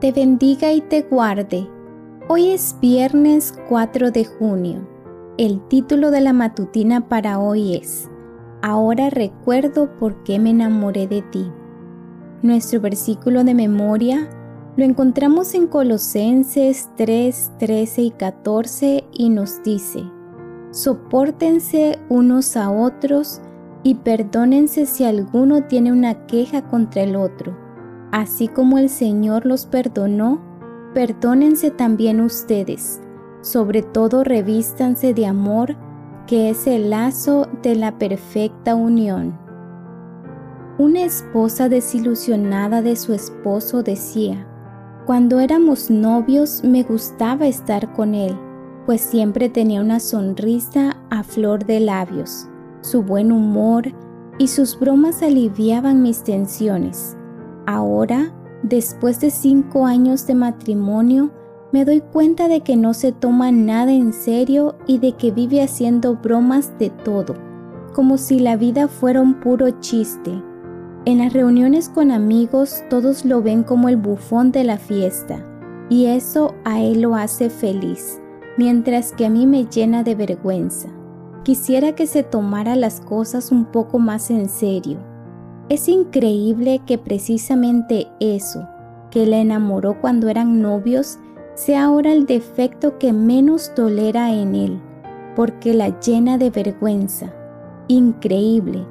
te bendiga y te guarde. Hoy es viernes 4 de junio. El título de la matutina para hoy es Ahora recuerdo por qué me enamoré de ti. Nuestro versículo de memoria lo encontramos en Colosenses 3, 13 y 14 y nos dice, Sopórtense unos a otros y perdónense si alguno tiene una queja contra el otro. Así como el Señor los perdonó, perdónense también ustedes. Sobre todo revístanse de amor, que es el lazo de la perfecta unión. Una esposa desilusionada de su esposo decía, cuando éramos novios me gustaba estar con él, pues siempre tenía una sonrisa a flor de labios, su buen humor y sus bromas aliviaban mis tensiones. Ahora, después de cinco años de matrimonio, me doy cuenta de que no se toma nada en serio y de que vive haciendo bromas de todo, como si la vida fuera un puro chiste. En las reuniones con amigos todos lo ven como el bufón de la fiesta y eso a él lo hace feliz, mientras que a mí me llena de vergüenza. Quisiera que se tomara las cosas un poco más en serio. Es increíble que precisamente eso, que la enamoró cuando eran novios, sea ahora el defecto que menos tolera en él, porque la llena de vergüenza. Increíble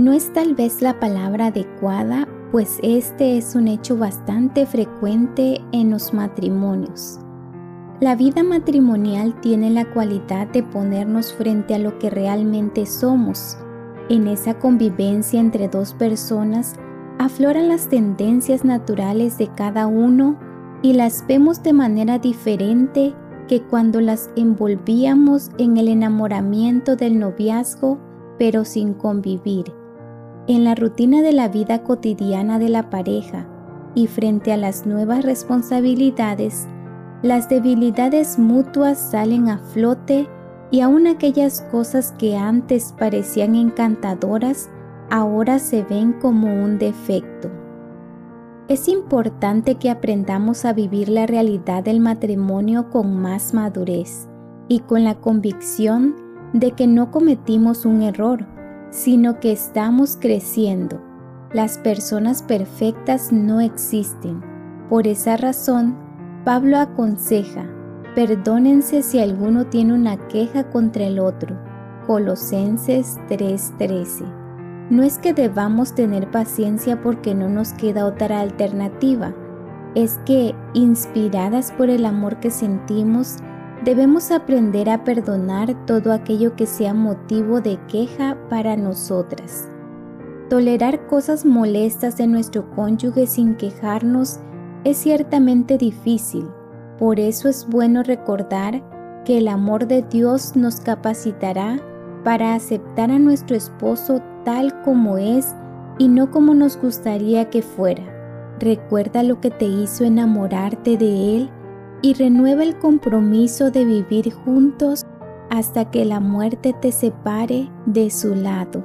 no es tal vez la palabra adecuada, pues este es un hecho bastante frecuente en los matrimonios. La vida matrimonial tiene la cualidad de ponernos frente a lo que realmente somos. En esa convivencia entre dos personas afloran las tendencias naturales de cada uno y las vemos de manera diferente que cuando las envolvíamos en el enamoramiento del noviazgo, pero sin convivir. En la rutina de la vida cotidiana de la pareja y frente a las nuevas responsabilidades, las debilidades mutuas salen a flote y aun aquellas cosas que antes parecían encantadoras ahora se ven como un defecto. Es importante que aprendamos a vivir la realidad del matrimonio con más madurez y con la convicción de que no cometimos un error, sino que estamos creciendo. Las personas perfectas no existen. Por esa razón, Pablo aconseja, perdónense si alguno tiene una queja contra el otro. Colosenses 3:13. No es que debamos tener paciencia porque no nos queda otra alternativa, es que, inspiradas por el amor que sentimos, Debemos aprender a perdonar todo aquello que sea motivo de queja para nosotras. Tolerar cosas molestas de nuestro cónyuge sin quejarnos es ciertamente difícil, por eso es bueno recordar que el amor de Dios nos capacitará para aceptar a nuestro esposo tal como es y no como nos gustaría que fuera. Recuerda lo que te hizo enamorarte de Él y renueva el compromiso de vivir juntos hasta que la muerte te separe de su lado.